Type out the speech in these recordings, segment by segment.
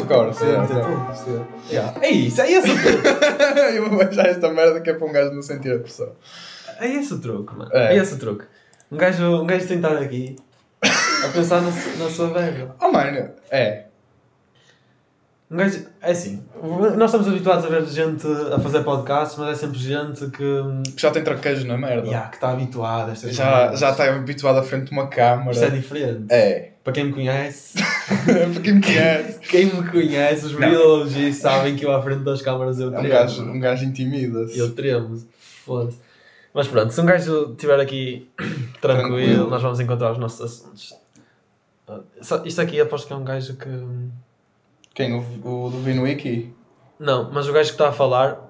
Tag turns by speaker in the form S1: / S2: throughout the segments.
S1: yeah, yeah.
S2: Yeah. É isso, é esse o truque.
S1: Eu vou achar esta merda que é para um gajo não sentir a pressão.
S2: É esse o truque, mano.
S1: É.
S2: É, esse o truque. Um gajo, um gajo tem que estar aqui a pensar na, na sua velha.
S1: Oh, mano, é.
S2: Um gajo, é assim, nós estamos habituados a ver gente a fazer podcasts, mas é sempre gente que,
S1: Que já tem traquejo na merda.
S2: yeah, que está habituada a estas
S1: Já, já está habituado à frente de uma câmara.
S2: Isto é diferente.
S1: É.
S2: Para quem me conhece,
S1: para quem me conhece.
S2: quem me conhece, os biólogos sabem que eu à frente das câmaras eu
S1: É um
S2: tremo.
S1: gajo, um gajo intimida-se.
S2: Eu tremo, foda-se. Mas pronto, se um gajo estiver aqui tranquilo,
S1: Tranquilo.
S2: nós vamos encontrar os nossos assuntos. Isto aqui aposto que é um gajo que.
S1: Quem? O, o do Vinwiki?
S2: Não, mas o gajo que está a falar.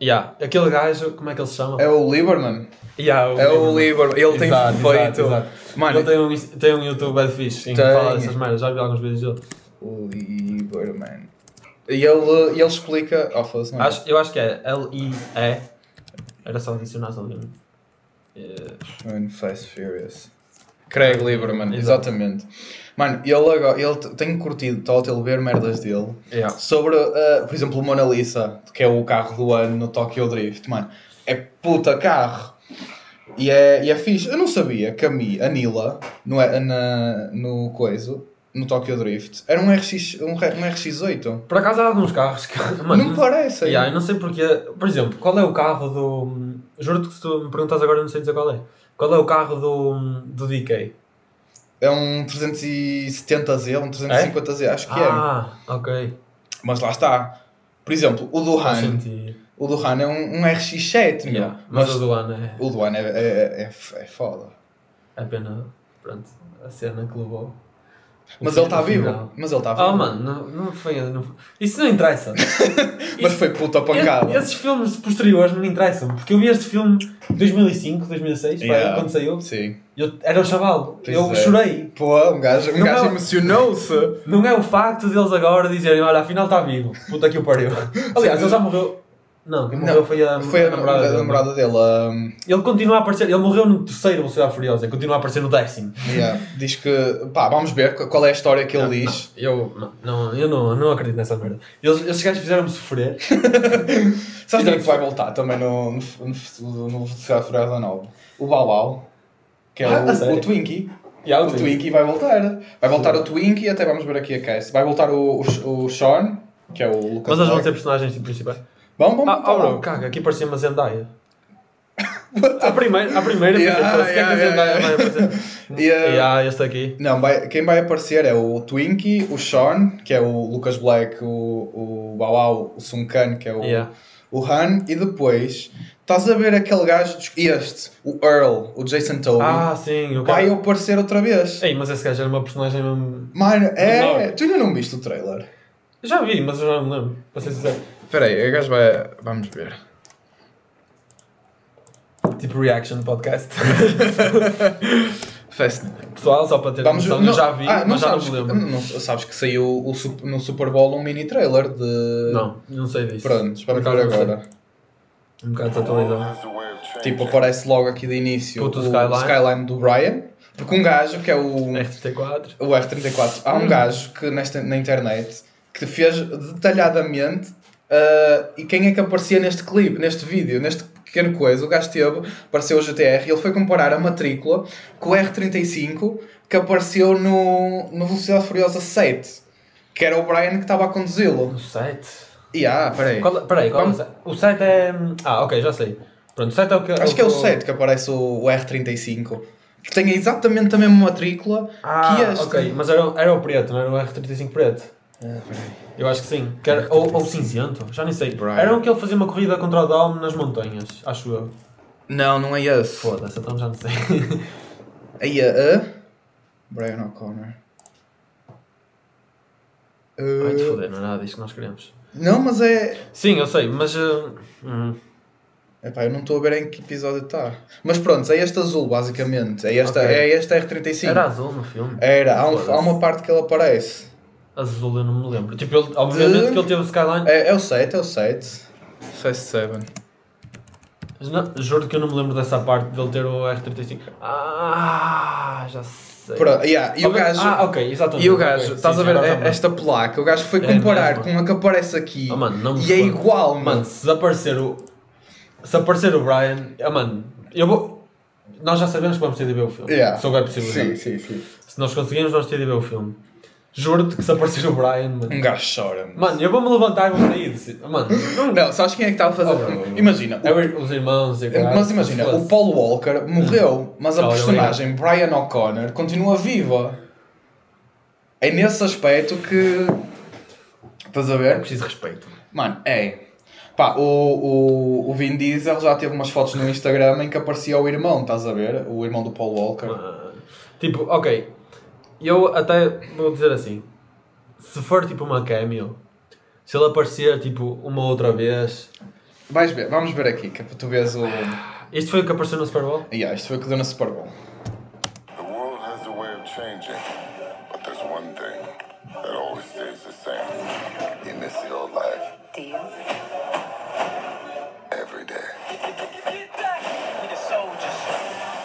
S2: Yeah, aquele gajo, como é que ele se chama?
S1: É o Lieberman.
S2: Yeah,
S1: É o Lieberman. Ele tem
S2: Exato,
S1: feito.
S2: exato, exato.
S1: Mano,
S2: Ele tem um, tem um YouTube bad fixe em que fala dessas merdas, já vi alguns vídeos dele.
S1: o Lieberman. E ele, ele explica. Oh, não é?
S2: Acho, eu acho que é L-I-E. Era só adicionar ali. Eh,
S1: Mano, Fast Furious. Craig Lieberman, exatamente. Mano, ele agora. Ele t- tem curtido total ver merdas dele.
S2: yeah.
S1: Sobre, uh, por exemplo, o Mona Lisa, que é o carro do ano no Tokyo Drift, mano, é puta carro. E é, e é fixe. Eu não sabia que a, Mi, a Nila, no, na, no coiso, no Tokyo Drift, era um, RX, um, um RX8.
S2: Por acaso há alguns carros que. Mano,
S1: não parece. hein?
S2: Yeah, eu não sei porque. Por exemplo, qual é o carro do. Juro-te que se tu me perguntas agora, eu não sei dizer qual é. Qual é o carro do, do DK?
S1: É um 370Z, um 350Z, acho que é.
S2: ah, ok.
S1: Mas lá está. Por exemplo, o do Han. O do Han é um, um RX7, meu.
S2: Yeah, Mas,
S1: Mas
S2: o do ano é.
S1: o do Han é, é, é, é foda.
S2: É pena. Pronto, a cena que levou.
S1: Mas ele está vivo. Mas ele está vivo.
S2: Oh mano, não, não foi. Não, isso não interessa.
S1: Mas foi puta pancada.
S2: Esses filmes posteriores não me interessam, porque eu vi este filme em 2005, 2006, pá,
S1: Yeah.
S2: quando saiu.
S1: Sim.
S2: Eu era o chaval,
S1: Pois
S2: eu
S1: é.
S2: chorei.
S1: Pô, um gajo, um
S2: Não
S1: gajo
S2: é-
S1: emocionou-se.
S2: Não é o facto deles agora dizerem, olha, afinal está vivo, puta que o pariu. Aliás, ele já morreu. Não, quem morreu
S1: Não,
S2: foi a,
S1: Foi a,
S2: namorada,
S1: a
S2: dele.
S1: namorada dele. um,
S2: Ele continua a aparecer, ele morreu no terceiro Velocidade Furiosa, e continua a aparecer no décimo.
S1: yeah, Diz que. Pá, vamos ver qual é a história que ele diz.
S2: Não, eu não, não, eu não, não acredito nessa merda. Eles, esses gajos fizeram-me sofrer.
S1: Sabes quem é que vai voltar também no, no, no, no Velocidade Furiosa 9? O Balau. Que é
S2: Ah,
S1: o, o Twinkie.
S2: Yeah,
S1: O Twinkie vai voltar. Vai voltar o Twinkie, até vamos ver aqui a cast. Vai voltar o, o, o Sean, que é o Lucas.
S2: Mas eles vão ter personagens principais.
S1: Vamos, vamos.
S2: Ah, oh,
S1: voltar.
S2: bro, caga, aqui parecia uma Zendaya. a primeira, a primeira
S1: Yeah,
S2: pensei, "Pô, se que é que a
S1: yeah,
S2: Zendaya
S1: yeah,
S2: vai aparecer?
S1: E, uh,
S2: Yeah, este aqui.
S1: Não, vai, quem vai aparecer é o Twinkie, o Sean, que é o Lucas Black, o, o Bauau, o Sun Khan, que é o,
S2: Yeah.
S1: o Han, e depois estás a ver aquele gajo, este, o Earl, o Jason Toby,
S2: Ah, sim, o
S1: vai
S2: cara.
S1: aparecer outra vez.
S2: Ei, mas esse gajo era uma personagem mesmo.
S1: Mano, é.
S2: Não.
S1: Tu ainda não viste o trailer?
S2: Já vi, mas eu já não me lembro, para ser sincero.
S1: Espera aí, o gajo vai. Vamos ver.
S2: Tipo reaction podcast.
S1: Fast.
S2: Pessoal, só para ter
S1: Vamos
S2: noção,
S1: não-
S2: eu já vi,
S1: ah,
S2: mas já não
S1: sabes,
S2: me lembro.
S1: Não, sabes que saiu o, no Super Bowl um mini trailer de.
S2: Não, não sei disso.
S1: Prontos, vamos ver
S2: não
S1: agora.
S2: Um bocado desatualizado.
S1: Tipo, aparece logo aqui de início
S2: Puto
S1: o
S2: Skyline.
S1: Skyline do Brian. Porque um gajo que é o,
S2: RT4.
S1: o R34, há um gajo que nesta, na internet que fez detalhadamente ah, e quem é que aparecia neste clipe, neste vídeo, neste pequeno coisa. O gajo teve, apareceu o GTR e ele foi comparar a matrícula com o R35 que apareceu no, no Velocidade Furiosa 7, que era o Brian que estava a conduzi-lo.
S2: No site.
S1: E ah, peraí.
S2: Qual, peraí, qual é o site? O site é. Ah, ok, já sei. Pronto, o site é o que.
S1: Acho que é o 7 que aparece o, o R35. Que tem exatamente a mesma matrícula
S2: Ah,
S1: que este.
S2: ok, mas era, era o preto, não era o R35 preto?
S1: Ah, peraí.
S2: Eu acho que sim. Que era, ou, ou cinzento, já nem sei.
S1: Brian.
S2: Era um que ele fazia uma corrida contra o Dom nas montanhas, acho eu.
S1: Não, não é esse.
S2: Foda-se, então já não sei.
S1: Aí a. Brian O'Connor.
S2: Vai te
S1: Uh,
S2: foder, não é nada disto que nós queremos.
S1: não, mas é.
S2: Sim, eu sei, mas. uh, hum,
S1: Epá, eu não estou a ver em que episódio está. Mas pronto, é este azul, basicamente. É esta,
S2: Ok.
S1: é este R35.
S2: era azul no filme.
S1: Era, há, um- há uma parte que ele aparece.
S2: Azul eu não me lembro. Tipo, ele, obviamente
S1: De-
S2: que ele teve o Skyline.
S1: É, é o 7, é o 7. 7.
S2: Não, juro que eu não me lembro dessa parte dele ter o R35. Ah, já sei.
S1: Pronto, yeah, E o gajo.
S2: Ah, ok, exatamente.
S1: E o gajo,
S2: sim,
S1: estás a
S2: sim,
S1: ver
S2: agora
S1: é- esta placa? O gajo foi
S2: É
S1: comparar
S2: mesmo.
S1: com a que aparece aqui
S2: Oh, mano, não
S1: e é igual, mano.
S2: Mano, se aparecer o. Se aparecer o Brian. Ah, mano, eu vou. Nós já sabemos que vamos ter de ver o filme.
S1: Yeah.
S2: Se houver possibilidade.
S1: Sim, sim, sim.
S2: Se nós conseguirmos, vamos ter de ver o filme. Juro-te que se aparecer o Brian, mano.
S1: Um gajo chora. mano.
S2: Mano, eu vou-me levantar e vou sair. desse- Mano, não.
S1: Não, sabes quem é que está a fazer?
S2: Oh.
S1: Imagina,
S2: É o- os irmãos e o caralho.
S1: Mas imagina, o. Paul Walker morreu, mas a
S2: Olha,
S1: personagem Brian O'Connor continua viva. É nesse aspecto que. Estás a
S2: É
S1: ver?
S2: preciso respeito.
S1: Mano, é. Pá, o, o, o Vin Diesel já teve umas fotos no Instagram em que aparecia o irmão, estás a ver? O irmão do Paul Walker.
S2: Mano, Tipo, ok. Eu até vou dizer assim. Se for tipo uma cameo, se ele aparecer tipo uma outra vez.
S1: Vais ver, vamos ver aqui, que é para tu veres o.
S2: Isto foi o que apareceu no Super Bowl?
S1: Yeah, isto foi o que deu na Super Bowl.
S3: The world has a way of changing, but there's one thing that always stays the same. Miss the old life
S4: Do you?
S3: every day.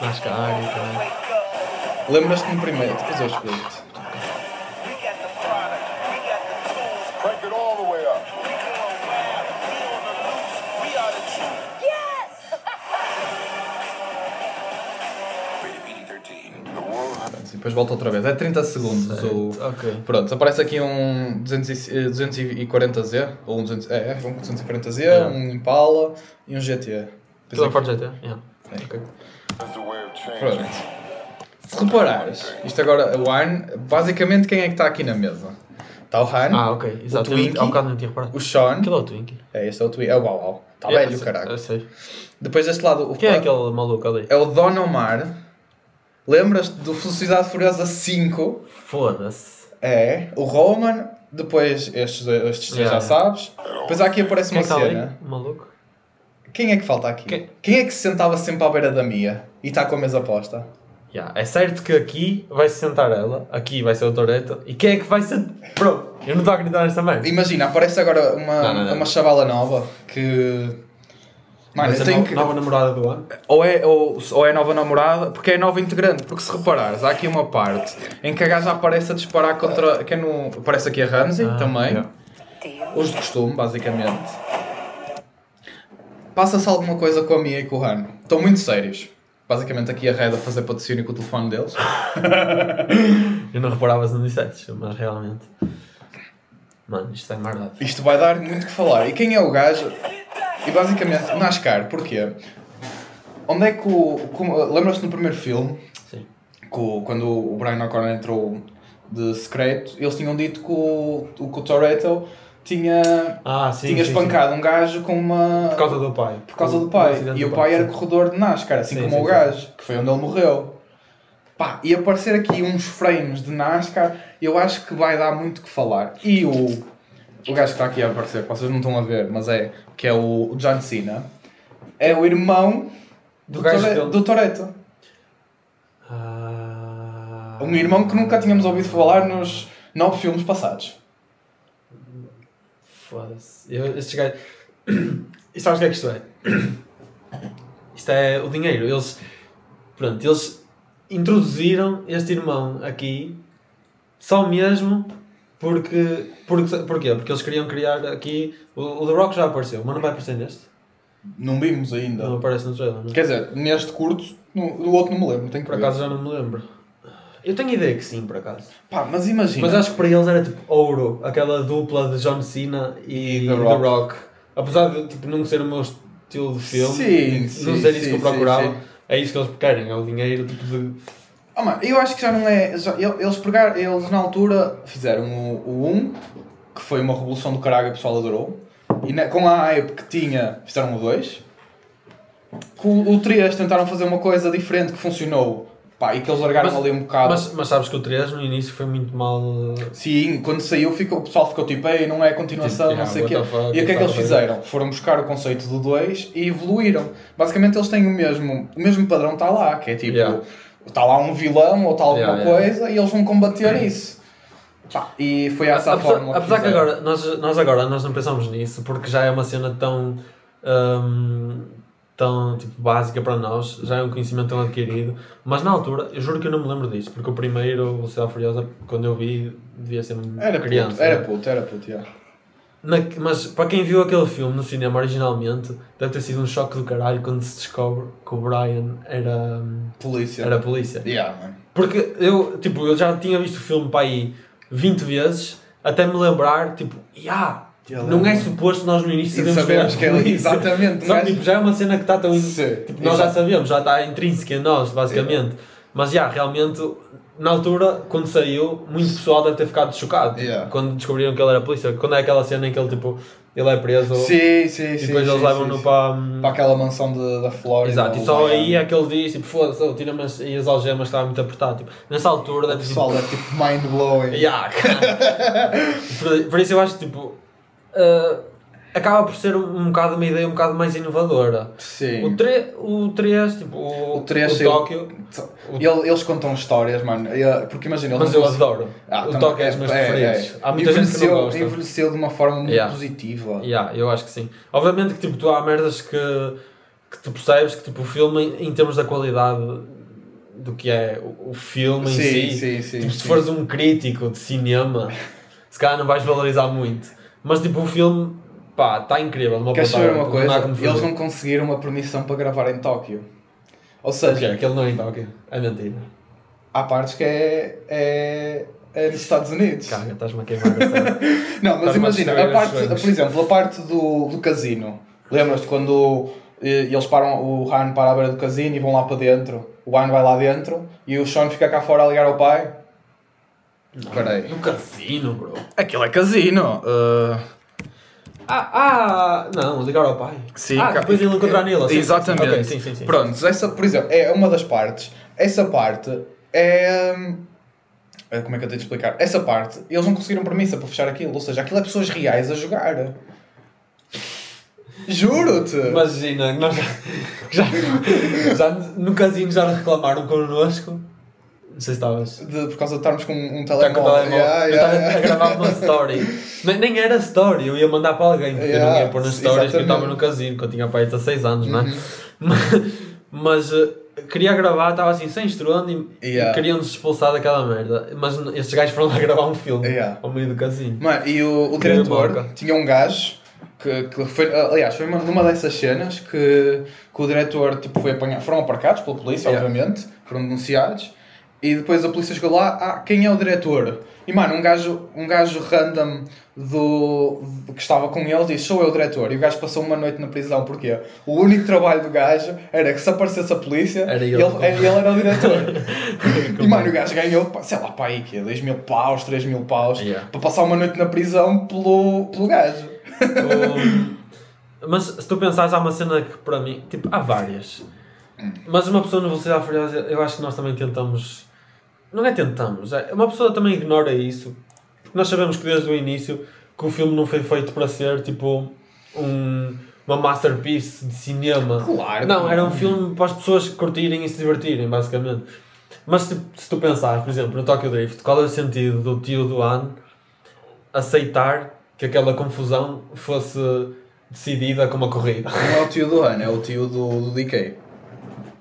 S2: NASCAR e caralho.
S1: Lembras-te no primeiro, depois eu explico-te. E depois volta outra vez. É 30 segundos. O...
S2: Ok.
S1: Pronto, aparece aqui um 200 e- eh, 240Z, ou um 200, é, um 240Z,
S2: É.
S1: um Impala e um GT.
S2: Tudo a parte GT? Yeah. Ok.
S3: has a way of changing.
S1: Pronto. Se reparares, isto agora, o Han, basicamente quem é que está aqui na mesa? Está o Han,
S2: Ah, ok. Exato.
S1: O Twinkie. O Sean,
S2: Aquele é o Twinkie.
S1: é este é o Twin, é o Uau Uau, está
S2: Yeah,
S1: velho caralho. Depois deste lado, o
S2: Quem é aquele maluco ali?
S1: é o Don Omar, lembras-te do Velocidade Furiosa 5?
S2: Foda-se.
S1: É, o Roman, depois estes, dois- estes três
S2: Yeah,
S1: já sabes. Depois aqui aparece
S2: Quem é
S1: uma
S2: ali?
S1: cena.
S2: O maluco?
S1: Quem é que falta aqui?
S2: Quem?
S1: Quem? é que se sentava sempre à beira da Mia e está com a mesa posta?
S2: Yeah. É certo que aqui vai se sentar ela, aqui vai ser o Toreto, e quem é que vai ser. Bro, eu não estou a acreditar nesta merda.
S1: Imagina, aparece agora uma,
S2: Não, não, não.
S1: uma chavala nova que. Mano, eu tenho que.
S2: nova namorada do ano.
S1: Ou é, ou, ou é nova namorada, porque é nova integrante. Porque se reparares, há aqui uma parte em que a gaja aparece a disparar contra. Que é no, aparece aqui a Ramsey
S2: Ah,
S1: também.
S2: yeah.
S1: Os de costume, basicamente. Passa-se alguma coisa com a Mia e com o Han. Estão muito sérios. Basicamente aqui a Red a fazer patrocínio com o telefone deles.
S2: Eu não reparava se não dissesses, mas realmente. Mano, isto é mardado.
S1: Isto vai dar muito que falar. E quem é o gajo? E basicamente, NASCAR, porquê? Onde é que o. Lembras-te no primeiro filme,
S2: Sim.
S1: que o- quando o Brian O'Connor entrou de secreto, eles tinham dito que o, o, que o Toretto tinha,
S2: Ah, sim.
S1: tinha
S2: sim,
S1: espancado um gajo com uma.
S2: sim. Por causa do pai.
S1: por causa do pai.
S2: acidente
S1: E
S2: do
S1: o pai era
S2: sim.
S1: corredor de NASCAR, assim
S2: Sim,
S1: como
S2: sim,
S1: o
S2: sim.
S1: gajo, que foi onde ele morreu. Pá, e aparecer aqui uns frames de NASCAR, eu acho que vai dar muito que falar. E o, o gajo que está aqui a aparecer, que vocês não estão a ver, mas é, que é o John Cena, é o irmão do,
S2: Do gajo
S1: Tore- do Toretto.
S2: Ah...
S1: Um irmão que nunca tínhamos ouvido falar nos nove filmes passados.
S2: Foda-se. Eu- Estes gajos. E sabes o que é que isto é? Isto é o dinheiro. Eles. Pronto, eles introduziram este irmão aqui só mesmo porque. porque porquê? Porque eles queriam criar aqui. O, o The Rock já apareceu, mas não vai aparecer neste.
S1: Não vimos ainda.
S2: Não aparece no trailer, não?
S1: Quer dizer, neste curto, no, no outro não me lembro, tenho que
S2: Por
S1: ver.
S2: acaso já não me lembro. Eu tenho ideia que sim, por acaso.
S1: Pá, mas imagina.
S2: Mas acho que para eles era tipo ouro, aquela dupla de John Cena e,
S1: E
S2: The
S1: The
S2: Rock.
S1: Rock.
S2: Apesar de tipo, não ser o meu estilo de filme,
S1: Sim,
S2: não
S1: sim,
S2: ser isso
S1: sim,
S2: que eu procurava,
S1: sim.
S2: é isso que eles querem, é o dinheiro tipo de.
S1: Ah, mano, eu acho que já não é. já- eles pegaram, eles na altura fizeram o, o 1, que foi uma revolução do caralho e o pessoal adorou. E na- com a hype que tinha, fizeram o 2. Com o 3 tentaram fazer uma coisa diferente que funcionou. Pá, e que eles largaram
S2: Mas-
S1: ali um bocado.
S2: Mas, mas sabes que o 3 no início foi muito mal. eh,
S1: Sim, quando saiu ficou, o pessoal ficou tipo, ei, não é continuação,
S2: Tipo,
S1: não sei o quê. E o que é que eles
S2: a
S1: fizeram? Foram buscar o conceito do 2 e evoluíram. Basicamente eles têm o mesmo, o mesmo padrão está lá, que é tipo,
S2: Yeah.
S1: está lá um vilão ou está alguma
S2: Yeah,
S1: coisa e eles vão combater isso. Pá, e foi essa a
S2: apesar
S1: fórmula
S2: apesar que
S1: fizeram.
S2: agora nós, nós agora nós não pensamos nisso porque já é uma cena tão. hum, tão tipo, básica para nós, já é um conhecimento tão adquirido. Mas na altura, eu juro que eu não me lembro disso, porque o primeiro, o Velocidade Furiosa, quando eu vi, devia ser
S1: Era
S2: criança.
S1: puto, era puto, era puto, yeah.
S2: Na- mas para quem viu aquele filme no cinema originalmente, deve ter sido um choque do caralho quando se descobre que o Brian era,
S1: Polícia.
S2: era polícia.
S1: Yeah, man.
S2: Porque eu, tipo, eu já tinha visto o filme para aí 20 vezes, até me lembrar, tipo, yeah, não é suposto nós no início sabemos
S1: sabemos que
S2: é a
S1: ele-
S2: polícia.
S1: exatamente,
S2: Só que, tipo, já é uma cena que está tão... in-
S1: Sim,
S2: Tipo, nós já
S1: exato.
S2: sabemos, já está intrínseca em nós, basicamente. Mas, já, realmente, na altura, quando saiu, muito pessoal deve ter ficado chocado.
S1: Yeah.
S2: Quando descobriram que ele era polícia. Quando é aquela cena em que ele, tipo, ele é preso
S1: Sim, sim,
S2: e depois
S1: sim,
S2: eles levam-no para...
S1: Para aquela mansão de, da Flórida.
S2: Exato, e só aí é que ele diz, tipo, foda-se, oh, tira-me as, e as algemas estava muito apertado. Tipo, nessa altura
S1: O
S2: deve
S1: pessoal é tipo mind blowing.
S2: Yeah, por, por isso eu acho que tipo. Uh, acaba por ser um, um bocado uma ideia um bocado mais inovadora.
S1: Sim.
S2: O 3, o 3 tipo, o,
S1: O 3
S2: o
S1: saiu-
S2: Tóquio,
S1: Ele- eles contam histórias, mano. e, Porque imagina, eles
S2: mas eu adoro.
S1: Ah,
S2: o Tóquio é dos meus preferidos. Há muita gente que não
S1: Envelheceu-
S2: gosta.
S1: Envelheceu de uma forma muito
S2: Yeah.
S1: positiva.
S2: Yeah, eu acho que sim. Obviamente que tipo, tu há merdas que, que tu percebes que tipo, o filme, em termos da qualidade do que é o, filme em
S1: Sim,
S2: si,
S1: sim, sim,
S2: tipo, se
S1: sim.
S2: fores um crítico de cinema, se calhar não vais valorizar muito. Mas tipo, o filme, pá, está incrível. Uma
S1: Queres saber uma
S2: não
S1: coisa? Eles não conseguiram uma permissão para gravar em Tóquio. Ou seja,
S2: quê? Aquele não é em Tóquio. É mentira.
S1: há partes que é, é, é nos Estados Unidos.
S2: Caga, estás-me a queimar. a.
S1: Não, mas
S2: a
S1: imagina, a parte, por exemplo, a parte do, do casino. Lembras-te quando eh, eles param, o Han para à beira do casino e vão lá para dentro? O Han vai lá dentro e o Sean fica cá fora a ligar ao pai? Espera aí.
S2: No casino, bro.
S1: Aquilo é casino. uh,
S2: Ah, ah, não, ligar ao pai.
S1: Sim,
S2: ah, depois ele encontrar nele. sim,
S1: Exatamente.
S2: Ok, sim, sim, sim.
S1: Pronto, essa, por exemplo, é uma das partes. Essa parte é. hum, Como é que eu tenho de explicar? Essa parte, eles não conseguiram permissa para fechar aquilo. Ou seja, aquilo é pessoas reais a jogar. Juro-te!
S2: Imagina, nós já, já, já no casino já reclamaram connosco. Não sei se estavas.
S1: Por causa de estarmos com um
S2: Está com o
S1: telemóvel.
S2: telemóvel.
S1: Yeah,
S2: eu
S1: yeah,
S2: estava a
S1: yeah.
S2: gravar uma story. Nem, nem era story, eu ia mandar para alguém, porque eu não
S1: Yeah,
S2: ia pôr nas stories que eu estava no casino, que eu tinha pai 16 anos, não é?
S1: Uhum.
S2: Mas, mas, eh, queria gravar, estava assim sem estrondo e,
S1: Yeah.
S2: queriam-nos expulsar daquela merda. Mas estes gajos foram lá gravar um filme
S1: Yeah.
S2: ao meio do casino.
S1: Mano, e o, o diretor tinha um gajo que, que foi, aliás, foi uma- numa dessas cenas que, que o diretor tipo, foi apanhado, foram aparcados pela polícia,
S2: Yeah.
S1: obviamente, foram denunciados, e depois a polícia chegou lá, ah, quem é o diretor? E mano, um gajo, um gajo random do, do que estava com ele disse, sou eu o diretor, e o gajo passou uma noite na prisão, porquê? O único trabalho do gajo era que se aparecesse a polícia,
S2: Era
S1: ele,
S2: ele.
S1: ele era o diretor. E mano, o gajo ganhou, sei lá, pá, aí que 2 mil paus, 3 mil paus,
S2: Yeah.
S1: para passar uma noite na prisão pelo, pelo gajo.
S2: O- Mas se tu pensares, há uma cena que para mim, tipo, há várias. Mas uma pessoa na velocidade furiosa, eu acho que nós também tentamos. Não é tentamos, é uma pessoa também ignora isso. Porque nós sabemos que desde o início que o filme não foi feito para ser tipo um, uma masterpiece de cinema.
S1: Claro.
S2: Não, era um filme para as pessoas curtirem e se divertirem, basicamente. Mas se, se tu pensares, por exemplo, no Tokyo Drift, qual é o sentido do tio do Han aceitar que aquela confusão fosse decidida com uma corrida?
S1: Não é o tio do ano, é o tio do, do DK.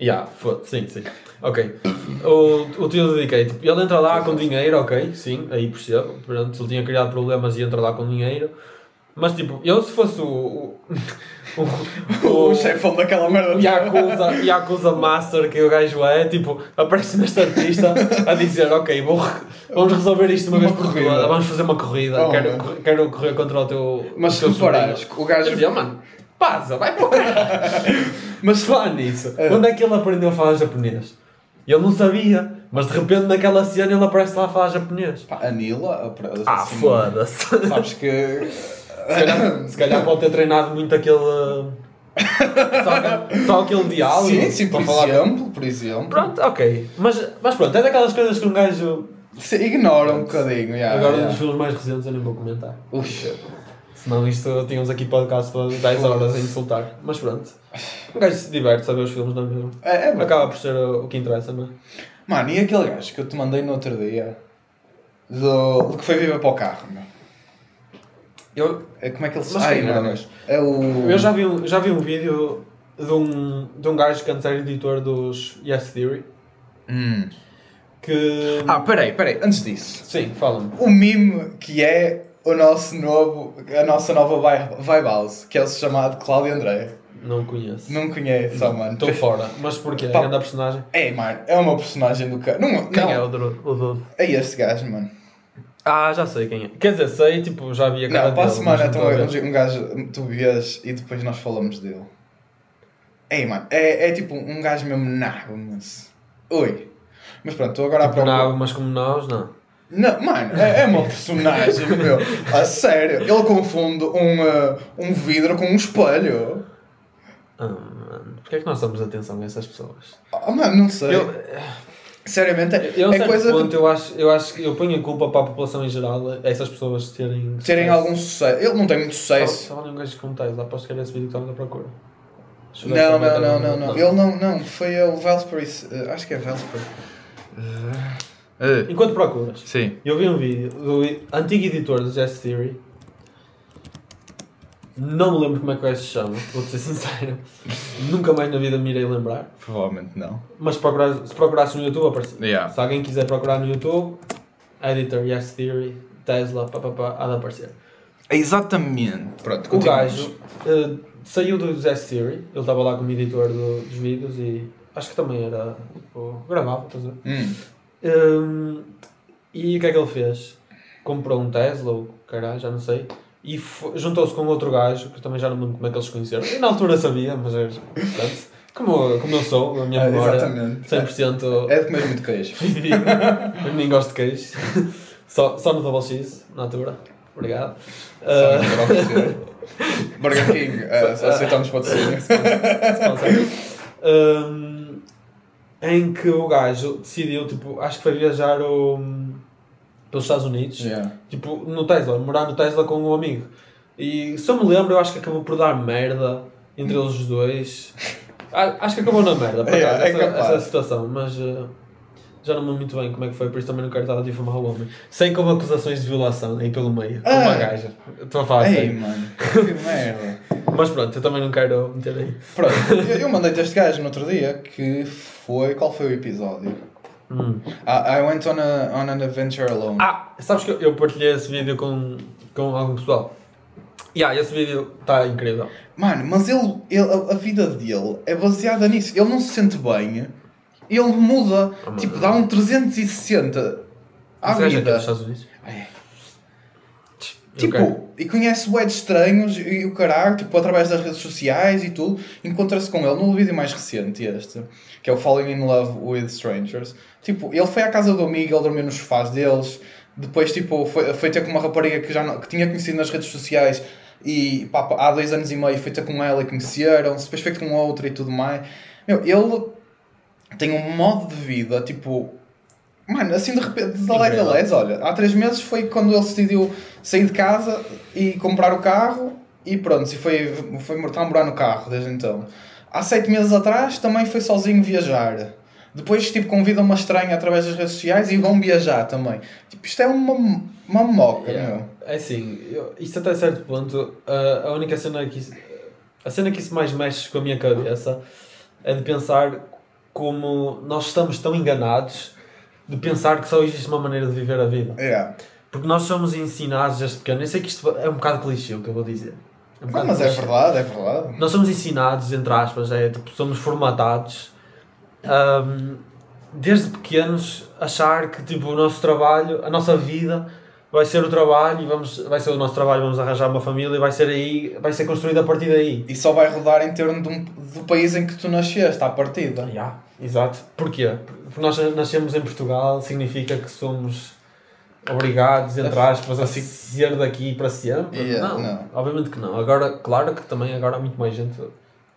S2: Yeah, sim, sim. Ok. O, o tio DK, tipo, ele entra lá com dinheiro, ok, sim, aí percebo. Pronto, ele tinha criado problemas e entra lá com dinheiro. Mas tipo, eu se fosse o. o,
S1: O, chefão daquela merda.
S2: o Yakuza, Yakuza Master que o gajo é, tipo, aparece-me este artista a dizer, ok, vou, vamos resolver isto uma,
S1: Uma
S2: vez por todas, vamos fazer uma corrida,
S1: Oh,
S2: quero,
S1: mano.
S2: quero correr contra o teu
S1: Mas
S2: o
S1: se reparares,
S2: sobrinho."
S1: o gajo-
S2: dizia, mano, passa, vai para o. Mas falar nisso,
S1: É.
S2: quando é que ele aprendeu a falar japonês? Ele não sabia, mas de repente naquela cena ele aparece lá a falar japonês.
S1: Pá, a Nila, a-
S2: Ah,
S1: assim,
S2: foda-se.
S1: Sabes que.
S2: Se calhar, se calhar pode ter treinado muito aquele. Só, aquele- só aquele diálogo.
S1: Sim, sim, por
S2: para falar.
S1: exemplo, por exemplo.
S2: Pronto, ok. Mas, mas pronto, é daquelas coisas que um gajo.
S1: Se ignora um bocadinho, yeah,
S2: Agora,
S1: yeah.
S2: nos filmes mais recentes eu nem vou comentar.
S1: Ux.
S2: Senão isto tínhamos aqui podcast para 10 horas a insultar. Mas pronto. Um gajo se diverte a ver os filmes, não é mesmo?
S1: É, é.
S2: Acaba por ser o, que interessa, não é?
S1: Mano, e aquele gajo que eu te mandei no outro dia do, do que foi viver para o carro, meu?
S2: Eu,
S1: É, como é que ele se Ai, não, mas É o.
S2: eu já vi, um- já vi um vídeo de um, de um gajo que antes era editor dos Yes Theory.
S1: Hum.
S2: Que.
S1: Ah, peraí, peraí, antes disso.
S2: Sim, fala-me.
S1: O mime que é o nosso novo, a nossa nova vi- Vibe House, que é o chamado Cláudio André.
S2: Não conheço.
S1: Não conhece, só, mano.
S2: Estou fora. Mas porquê?
S1: Pá.
S2: É grande personagem?
S1: É, mano, é uma personagem do cara. Não,
S2: Quem
S1: não,
S2: é o Dudu? O Dudu?
S1: é este gajo, mano.
S2: Ah, já sei quem é. Quer dizer, sei, tipo, já vi a cara
S1: Não, a
S2: dele,
S1: semana então
S2: a
S1: um, um gajo tu vês e depois nós falamos dele. Ei, mano, é, é tipo um gajo mesmo nabo, mas. Oi. Mas pronto, estou agora a
S2: Tipo,
S1: procurar.
S2: não, mas como nós, não.
S1: Não, mano, é, é uma personagem, meu. A sério, ele confunde um, uh, um vidro com um espelho.
S2: Ah, mano. Porquê é que nós damos atenção a essas pessoas?
S1: Oh, mano, não sei.
S2: Eu,
S1: Seriamente, é,
S2: eu,
S1: é
S2: certo
S1: coisa
S2: ponto,
S1: de
S2: eu, acho, eu acho que eu ponho a culpa para a população em geral, essas pessoas terem.
S1: terem
S2: sucesso.
S1: algum sucesso. Ele não tem muito sucesso.
S2: Ali um gajo com Tesla, aposto que era esse vídeo que estava à procura.
S1: Não, não, não, não, não. Ele não, não. Foi o Velsbury. uh, acho que é Velsbury. Uh,
S2: Enquanto procuras,
S1: sim.
S2: eu vi um vídeo do antigo editor do Jazz Theory. Não me lembro como é que o gajo se chama, vou ser sincero. Nunca mais na vida me irei lembrar.
S1: Provavelmente não.
S2: Mas se procurasse no YouTube, aparecia.
S1: Yeah.
S2: Se alguém quiser procurar no YouTube, Editor Yes Theory, Tesla, papapá, há de aparecer.
S1: Exatamente. Pronto,
S2: O gajo eh, saiu do Yes Theory, ele estava lá como editor do- dos vídeos e acho que também era, tipo, gravava, estás a ver?
S1: Hum.
S2: Hum, e o que é que ele fez? Comprou um Tesla, ou caralho, já não sei, e juntou-se com outro gajo, que também já não me lembro como é que eles se conheceram. E na altura sabia, mas é, portanto, como, como eu sou, a minha
S1: Ah,
S2: memória
S1: exatamente.
S2: 100%
S1: É de comer muito queijo.
S2: eu nem gosto de queijo. Só, só no Double X, na altura. Obrigado.
S1: Só
S2: Ah,
S1: oferecer. Burger King, uh, aceitamos patrocínio.
S2: sponsor. Em que o gajo decidiu, tipo, acho que foi viajar o, pelos Estados Unidos,
S1: Yeah.
S2: tipo, no Tesla, morar no Tesla com um amigo. E se eu me lembro, eu acho que acabou por dar merda entre eles os dois. Acho que acabou na merda, por
S1: Yeah,
S2: acaso,
S1: é
S2: essa, essa situação, mas uh, já não me muito bem como é que foi, por isso também não quero estar a difamar o homem. Sei que houve acusações de violação aí pelo meio, uma
S1: Ah.
S2: gaja. Estou a falar
S1: Ei,
S2: sério.
S1: mano, que merda.
S2: Mas pronto, eu também não quero meter aí.
S1: Pronto, eu, eu mandei-te este gajo no outro dia que foi. Qual foi o episódio?
S2: Hum.
S1: I, I went on, a, on an adventure alone.
S2: Ah, sabes que eu- eu partilhei esse vídeo com, com algum pessoal. Yeah, esse vídeo está incrível.
S1: Mano, mas ele, ele, a vida dele é baseada nisso. Ele não se sente bem, ele muda.
S2: Ah,
S1: tipo, dá um 360 à
S2: gajo é
S1: vida.
S2: dos Estados Unidos?
S1: É. Tipo,
S2: quero.
S1: e conhece webs estranhos e o caralho, tipo, através das redes sociais e tudo. Encontra-se com ele no vídeo mais recente, este, que é o Falling in Love with Strangers. Tipo, ele foi à casa do amigo, ele dormiu nos sofás deles. Depois, tipo, foi, foi ter com uma rapariga que, já não- que tinha conhecido nas redes sociais e pá, há dois anos e meio foi ter com ela e conheceram-se. Depois foi com outra e tudo mais. Meu, ele tem um modo de vida, tipo, Mano, assim de repente, da lei da olha, há três meses foi quando ele decidiu sair de casa e comprar o carro e pronto, e foi, foi está a morar no carro desde então. Há sete meses atrás também foi sozinho viajar. Depois, tipo, convida uma estranha através das redes sociais e vão viajar também. Tipo, isto é uma, uma moca,
S2: Yeah.
S1: meu.
S2: É assim, eu, isto até certo ponto, a, a única cena que isso, a cena que isso mais mexe com a minha cabeça é de pensar como nós estamos tão enganados de pensar que só existe uma maneira de viver a vida.
S1: Yeah.
S2: Porque nós somos ensinados desde pequeno, eu sei que isto é um bocado clichê o que eu vou dizer. É um
S1: Não, mas é
S2: clichê.
S1: verdade, é verdade.
S2: Nós somos ensinados, entre aspas, é, tipo, somos formatados ahm, desde pequenos achar que tipo, o nosso trabalho, a nossa vida vai ser o trabalho e vamos, vai ser o nosso trabalho, vamos arranjar uma família e vai ser aí, vai ser construído a partir daí.
S1: E só vai rodar em torno um- do país em que tu nasceste, à partida.
S2: Yeah, exato. Porquê? Porque nós nascemos em Portugal, significa que somos obrigados, entre aspas, a ser daqui para sempre?
S1: Yeah,
S2: não,
S1: não.
S2: obviamente que não. Agora, claro que também agora há muito mais gente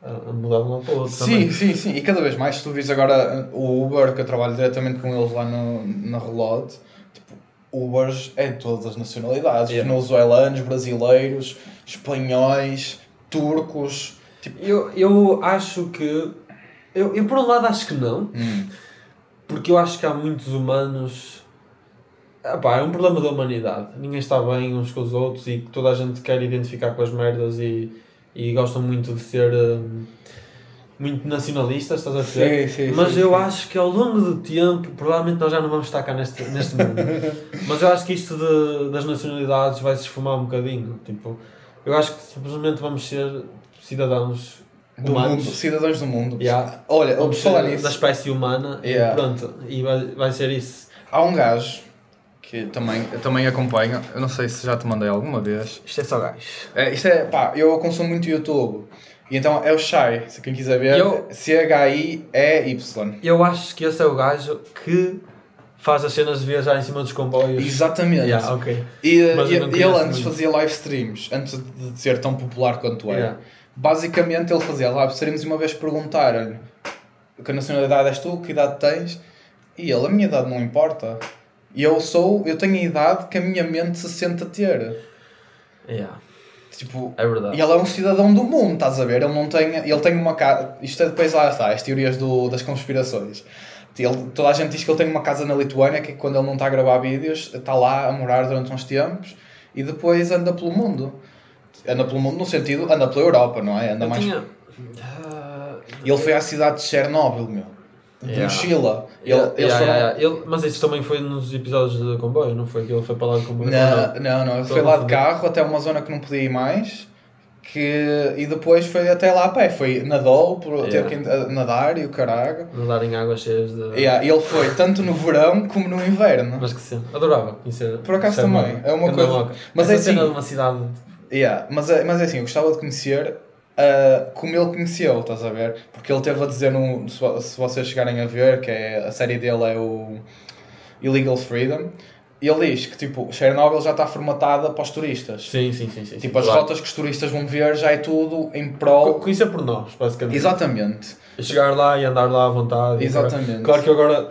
S2: a, mudar de um para o outro
S1: Sim,
S2: também.
S1: sim, sim. E cada vez mais, se tu vis agora o Uber, que eu trabalho diretamente com eles lá no, na Reload, Ubers é de todas as nacionalidades.
S2: Yeah.
S1: Venezuelanos, brasileiros, espanhóis, turcos. Tipo,
S2: Eu, eu acho que. Eu, eu, por um lado, acho que não,
S1: hum,
S2: porque eu acho que há muitos humanos. Epá, é um problema da humanidade. Ninguém está bem uns com os outros e toda a gente quer identificar com as merdas e, e gostam muito de ser. hum, muito nacionalistas, estás a perceber?
S1: Sim, sim,
S2: Mas
S1: sim,
S2: eu
S1: sim.
S2: acho que ao longo do tempo, provavelmente nós já não vamos estar cá neste, neste mundo. Mas eu acho que isto de, das nacionalidades vai se esfumar um bocadinho. Tipo, eu acho que simplesmente vamos ser cidadãos
S1: Do
S2: humanos.
S1: mundo, cidadãos do mundo.
S2: Yeah.
S1: Olha,
S2: Vamos
S1: falar nisso.
S2: da espécie humana
S1: Yeah.
S2: e pronto, e vai, vai ser isso.
S1: Há um gajo que também, eu também acompanho, eu não sei se já te mandei alguma vez.
S2: Isto é só gajo.
S1: É, isto é, pá, eu consumo muito YouTube. E então é o Shai, se quem quiser ver,
S2: Eu-
S1: C-H-I-E-Y.
S2: Eu acho que esse é o gajo que faz as cenas de viajar em cima dos comboios.
S1: Exatamente.
S2: Yeah, ok.
S1: E, e- ele antes
S2: muito.
S1: fazia live streams, antes de ser tão popular quanto é.
S2: Yeah.
S1: Basicamente ele fazia live streams e uma vez perguntaram-lhe que nacionalidade és tu, que idade tens? E ele, a minha idade não importa. E eu sou, eu tenho a idade que a minha mente se sente a ter.
S2: Yeah,
S1: Tipo,
S2: é verdade.
S1: e ele é um cidadão do mundo, estás a ver? Ele não tem, ele tem uma casa, isto é depois lá está, as teorias do, das conspirações. Ele, toda a gente diz que ele tem uma casa na Lituânia que quando ele não está a gravar vídeos, está lá a morar durante uns tempos e depois anda pelo mundo. Anda pelo mundo no sentido, anda pela Europa, não é? Anda
S2: Eu
S1: mais...
S2: tinha...
S1: E ele foi à cidade de Chernobyl, meu. De
S2: Yeah.
S1: mochila. Ele,
S2: Yeah,
S1: eles
S2: yeah. Ele- mas isso também foi nos episódios de comboio, não foi? Que ele foi para lá de comboio?
S1: Não, não, não. Ele foi lá de carro até uma zona que não podia ir mais. Que... E depois foi até lá a pé. Foi, nadou, por... teve que nadar e o caralho.
S2: Nadar em águas cheias de...
S1: Yeah, ele foi tanto no verão como no inverno.
S2: Mas que cena. Adorava conhecer.
S1: Por acaso também, é uma
S2: Ganda
S1: coisa-
S2: moca.
S1: mas
S2: Essa
S1: é assim-
S2: uma cidade...
S1: Yeah, mas, é- mas é assim, eu gostava de conhecer ah, como ele conheceu, estás a ver? Porque ele teve a dizer, no, se, vo- se vocês chegarem a ver, que é, a série dele é o Illegal Freedom, e ele diz que tipo, Chernobyl já está formatada para os turistas.
S2: Sim, sim, sim. sim
S1: Tipo, as
S2: claro.
S1: rotas que os turistas vão ver já é tudo em prol.
S2: Conhecer por nós, basicamente.
S1: Exatamente.
S2: E chegar lá e andar lá à vontade.
S1: Exatamente.
S2: Claro, que agora...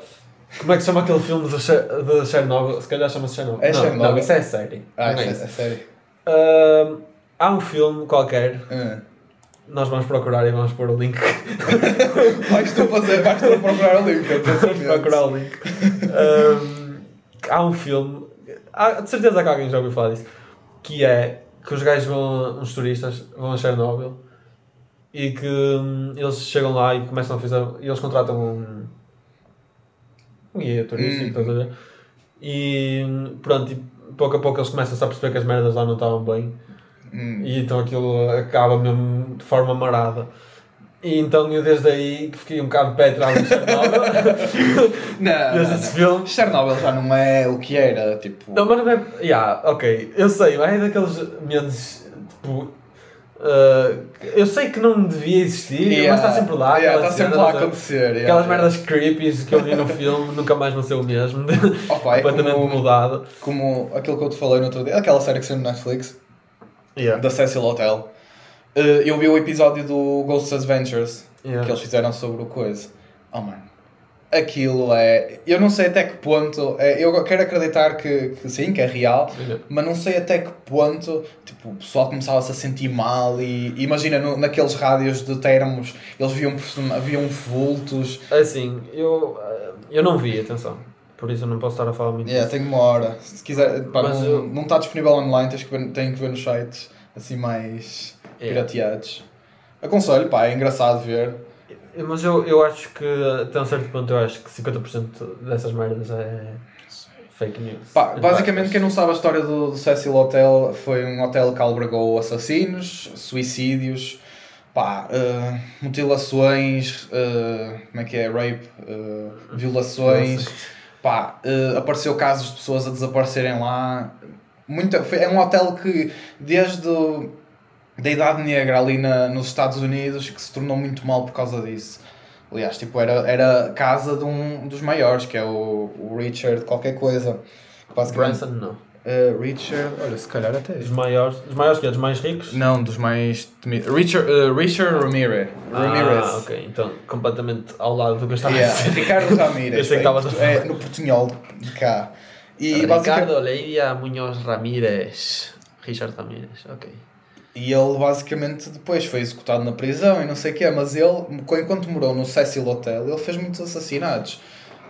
S2: Como é que chama aquele filme de, Cher- de Chernobyl? Se calhar chama-se Chernobyl.
S1: É
S2: não,
S1: Chernobyl.
S2: Não, isso é série.
S1: Ah,
S2: é
S1: é, é sério.
S2: Ahm, há um filme qualquer,
S1: Ah.
S2: Nós vamos procurar e vamos pôr o link.
S1: Vais tu fazer, vais tu procurar o link.
S2: vamos procurar o link. Ahm, há um filme, há, de certeza que alguém já ouviu falar disso, que é que os gajos vão, uns turistas, vão a Chernobyl e que hum, eles chegam lá e começam a fazer, e eles contratam um, um guia turístico,
S1: Hum.
S2: estás a ver? E hum, pronto, e pouco a pouco eles começam a perceber que as merdas lá não estavam bem.
S1: Hum.
S2: E então aquilo acaba mesmo de forma marada. E então eu desde aí que fiquei um bocado de pé atrás do Chernobyl.
S1: Não,
S2: desde esse filme.
S1: Chernobyl já não é o que era, tipo.
S2: Não, mas não é. Yeah, ok, eu sei, mas é daqueles medos tipo. uh, eu sei que não devia existir,
S1: Yeah.
S2: mas está sempre lá.
S1: Yeah, está sempre lá a acontecer. yeah,
S2: Aquelas merdas creepies que eu vi no filme nunca mais vão ser o mesmo.
S1: Opa, é
S2: completamente
S1: como,
S2: mudado.
S1: como aquilo que eu te falei no outro dia, aquela série que saiu no Netflix,
S2: Yeah.
S1: da Cecil Hotel. Eh, eu vi o episódio do Ghost Adventures
S2: Yeah.
S1: que eles fizeram sobre o coisa. Oh mano, aquilo é. Eu não sei até que ponto. é, eu quero acreditar que, que sim, que é real,
S2: Yeah.
S1: mas não sei até que ponto tipo, o pessoal começava-se a sentir mal e imagina no- naqueles rádios de termos eles viam, viam vultos.
S2: Assim, eu, uh, eu não vi, atenção. Por isso eu não posso estar a falar muito
S1: Yeah,
S2: disso.
S1: tem uma hora. Se quiser, pá,
S2: Mas
S1: não,
S2: eu-
S1: não está disponível online, tens que ver, tem que ver nos sites assim mais
S2: Yeah.
S1: pirateados. Aconselho, pá, é engraçado ver.
S2: Mas eu, eu acho que até um certo ponto eu acho que 50% dessas merdas é fake news.
S1: Pá, basicamente, quem não sabe a história do, do Cecil Hotel foi um hotel que albergou assassinos, suicídios, pá, eh, mutilações, eh, como é que é? Rape, eh, violações. Pá, eh, apareceu casos de pessoas a desaparecerem lá. Muita, foi, é um hotel que, desde o- da Idade Negra ali na, nos Estados Unidos, que se tornou muito mal por causa disso. Aliás, tipo, era, era a casa de um dos maiores, que é o, o Richard qualquer coisa.
S2: Branson não.
S1: Eh, Richard, olha, se calhar até.
S2: Dos maiores, dos maiores que é? Dos mais ricos?
S1: Não, dos mais temidos. Richard, eh, Richard Ramirez. Ramirez.
S2: Ah, ok. Então, completamente ao lado do que eu estava
S1: Yeah,
S2: a dizer.
S1: Ricardo Ramirez.
S2: Eu sei que
S1: é,
S2: estavas a falar.
S1: é no Portunhol de cá. E, basicamente,
S2: Ricardo Leiria Munhoz Ramírez. Richard Ramírez, ok.
S1: e ele basicamente depois foi executado na prisão e não sei o que é, mas ele, enquanto morou no Cecil Hotel, ele fez muitos assassinatos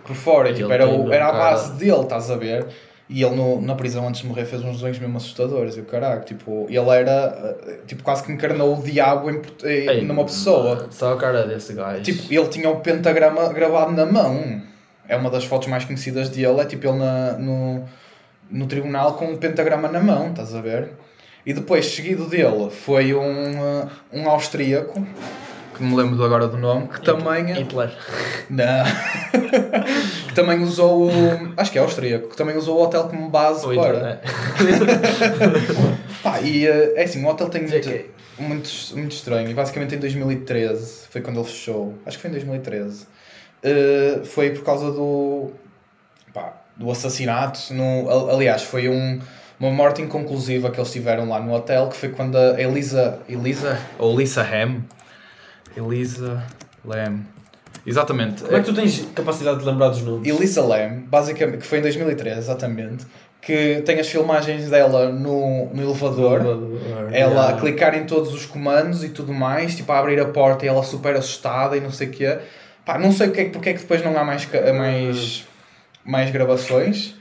S1: por fora. E, tipo, era, o- era a base dele, estás a ver? E ele no, na prisão antes de morrer fez uns desenhos mesmo assustadores. E o caralho, tipo, ele era eh, tipo, quase que encarnou o diabo em, em-
S2: Ei,
S1: numa pessoa.
S2: Só a cara desse gajo.
S1: Tipo, ele tinha o pentagrama gravado na mão. É uma das fotos mais conhecidas dele, é tipo ele na, no, no tribunal com o pentagrama na mão, estás a ver? E depois, seguido dele, foi um, uh, um austríaco, que me lembro agora do nome, que também.
S2: Hitler.
S1: Não. que também usou o. Acho que é austríaco, que também usou o hotel como base
S2: Hitler,
S1: para.
S2: é.
S1: Pá, e uh, é assim, o hotel tem muito, muito, muito estranho. E basicamente em 2013 foi quando ele fechou. Acho que foi em 2013. Uh, foi por causa do. pá, do assassinato. No, al- aliás, foi um, uma morte inconclusiva que eles tiveram lá no hotel. Que foi quando a Elisa. Elisa? Ou Lisa Ham? Elisa Lam. Exatamente.
S2: Como é que tu tens capacidade de lembrar dos nomes?
S1: Elisa Lam, basicamente, que foi em 2013, exatamente, que tem as filmagens dela no, no elevador, ela a clicar em todos os comandos e tudo mais, tipo a abrir a porta e ela super assustada e não sei o quê. Pá, não sei porque é, que- porque é que depois não há mais, mais, mais gravações,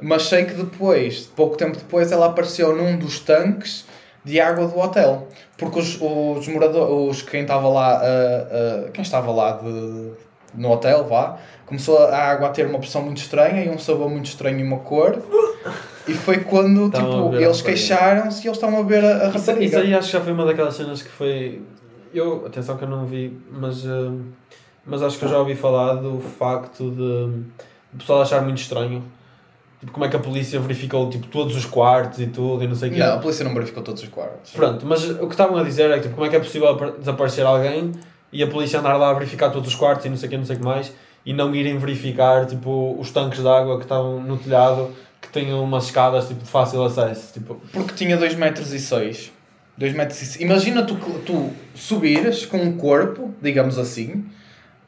S1: mas sei que depois, pouco tempo depois, ela apareceu num dos tanques de água do hotel. Porque os, os moradores, os, quem estava lá, ah, ah, quem estava lá de, no hotel, vá, começou a água a ter uma pressão muito estranha e um sabor muito estranho e uma cor. E foi quando tipo, eles queixaram-se e eles estavam a ver a, a
S2: Isso,
S1: rapariga.
S2: isso aí acho que já foi uma daquelas cenas que foi. Eu, atenção que eu não vi, mas, eh, mas acho que eu já ouvi falar do facto de o pessoal achar muito estranho. Tipo, como é que a polícia verificou tipo, todos os quartos e tudo e não sei o quê.
S1: Não, a polícia não verificou todos os quartos.
S2: Pronto, mas o que estavam a dizer é que tipo, como é que é possível apar- desaparecer alguém e a polícia andar lá a verificar todos os quartos e não sei o que, não sei o que mais e não irem verificar tipo, os tanques de água que estavam no telhado que tenham umas escadas tipo, de fácil acesso. Tipo,
S1: Porque tinha 2 metros e 6. 2 metros e. Imagina tu, tu subires com um corpo, digamos assim,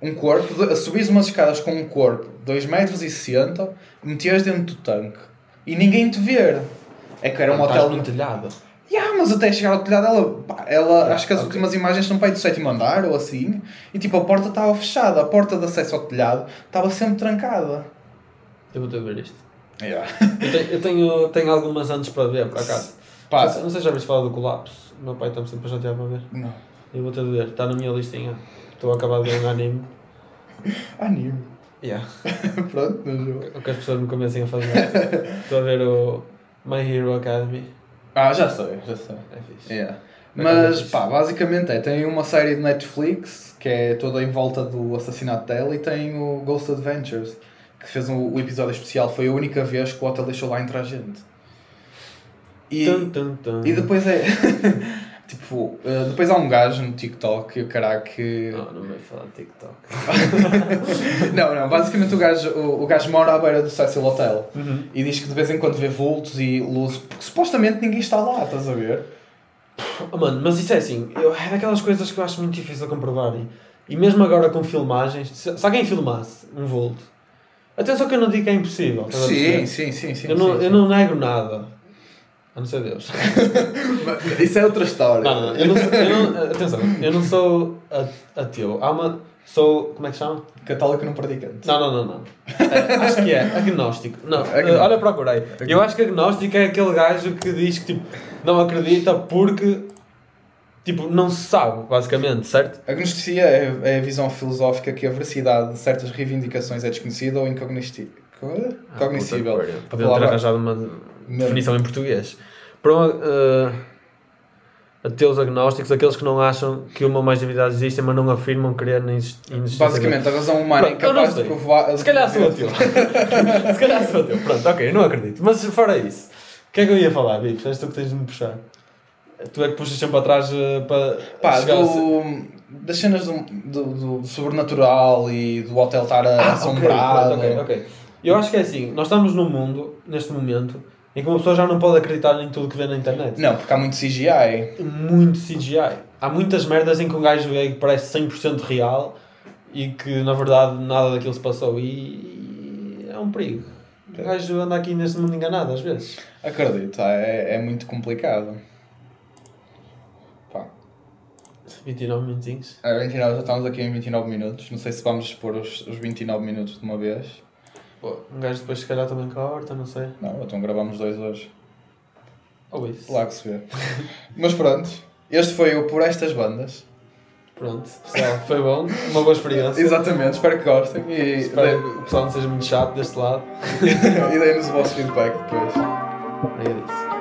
S1: um corpo, de- subires umas escadas com um corpo 2 metros e 60, meteres dentro do tanque e ninguém te ver. É que era um hotel
S2: no telhado.
S1: Yeah, mas até chegar ao telhado, ela, pá, ela acho que as
S2: ok.
S1: últimas imagens são para aí do sétimo andar ou assim, e tipo a porta estava fechada, a porta de acesso ao telhado estava sempre trancada.
S2: Eu vou ter de ver isto.
S1: Yeah.
S2: Eu tenho, eu tenho, tenho algumas antes para ver, por acaso.
S1: Pá,
S2: Não sei- se já viste falar do colapso. O meu pai está-me sempre a chatear para ver.
S1: não.
S2: Eu vou ter de ver, está na minha listinha. Estou a acabar de ver um anime.
S1: Anime.
S2: Yeah.
S1: Pronto, no jogo.
S2: O que as pessoas me comecem a fazer. Estou a ver o My Hero Academy.
S1: Ah, já sei, já sei.
S2: É fixe.
S1: Yeah.
S2: É
S1: Mas pá, basicamente é, tem uma série de Netflix que é toda em volta do assassinato dela e tem o Ghost Adventures que fez um, o episódio especial, foi a única vez que o hotel deixou lá entrar gente. E,
S2: Tum, tum, tum.
S1: e depois é. tipo, eh, depois há um gajo no TikTok o caralho que.
S2: Não, não vai falar de TikTok.
S1: não, não, basicamente o gajo, o, o gajo mora à beira do Cecil Hotel
S2: Uhum.
S1: e diz que de vez em quando vê vultos e luzes, porque supostamente ninguém está lá, estás a ver?
S2: Oh, mano, mas isso é assim, eu, é daquelas coisas que eu acho muito difícil de comprovar. E, e mesmo agora com filmagens, se, se alguém filmasse um vulto, atenção que eu não digo que é impossível. estás a perceber?
S1: sim, sim, sim.
S2: eu, não,
S1: sim,
S2: eu não nego nada. A não ser Deus.
S1: Isso é outra história.
S2: Não, não, eu não sou, eu não, atenção, eu não sou ateu. Há uma. Sou. Como é que se chama?
S1: Católico não praticante.
S2: Não, não, não, não. É, acho que é agnóstico. Não,
S1: Agnóstico.
S2: eh, olha, procurei. Eu acho que agnóstico é aquele gajo que diz que tipo, não acredita porque tipo, não se sabe, basicamente, certo?
S1: A gnosticia é, é a visão filosófica que a veracidade de certas reivindicações é desconhecida ou incognoscível. Cognoscível.
S2: Ah.
S1: A
S2: Podiam ter arranjado uma definição em português. Para eh, ateus agnósticos, aqueles que não acham que uma ou mais divindades existem, mas não afirmam querer na exist- existência.
S1: Basicamente, a razão humana é
S2: Pronto,
S1: incapaz de provar.
S2: Se calhar sou ateu. Se calhar sou ateu. Pronto, ok, eu não acredito. Mas fora isso, o que é que eu ia falar, Bipos? És tu que tens de me puxar. Tu é que puxas sempre atrás eh, para
S1: Pá, do, das cenas do, do, do sobrenatural e do hotel estar
S2: Ah,
S1: assombrado.
S2: pronto, ok, ok. Eu acho que é assim, nós estamos num mundo, neste momento, em que uma pessoa já não pode acreditar em tudo que vê na internet.
S1: Não, porque há muito CGI.
S2: Muito CGI. Há muitas merdas em que um gajo vê que parece 100% real e que na verdade nada daquilo se passou e é um perigo. O gajo anda aqui neste mundo enganado às vezes.
S1: Acredito, é, é muito complicado. Pá.
S2: 29 minutinhos.
S1: A 29, já estamos aqui em 29 minutos. Não sei se vamos expor os, os 29 minutos de uma vez.
S2: Pô, um gajo depois se calhar também corta, não sei.
S1: Não, então gravamos dois hoje.
S2: Ou isso.
S1: Lá que se vê. Mas pronto, este foi o Por Estas Bandas.
S2: Pronto, pessoal, foi bom. Uma boa experiência.
S1: Exatamente, espero que gostem e,
S2: Espero que o pessoal não seja muito chato deste lado.
S1: e deem-nos o vosso feedback depois.
S2: É isso.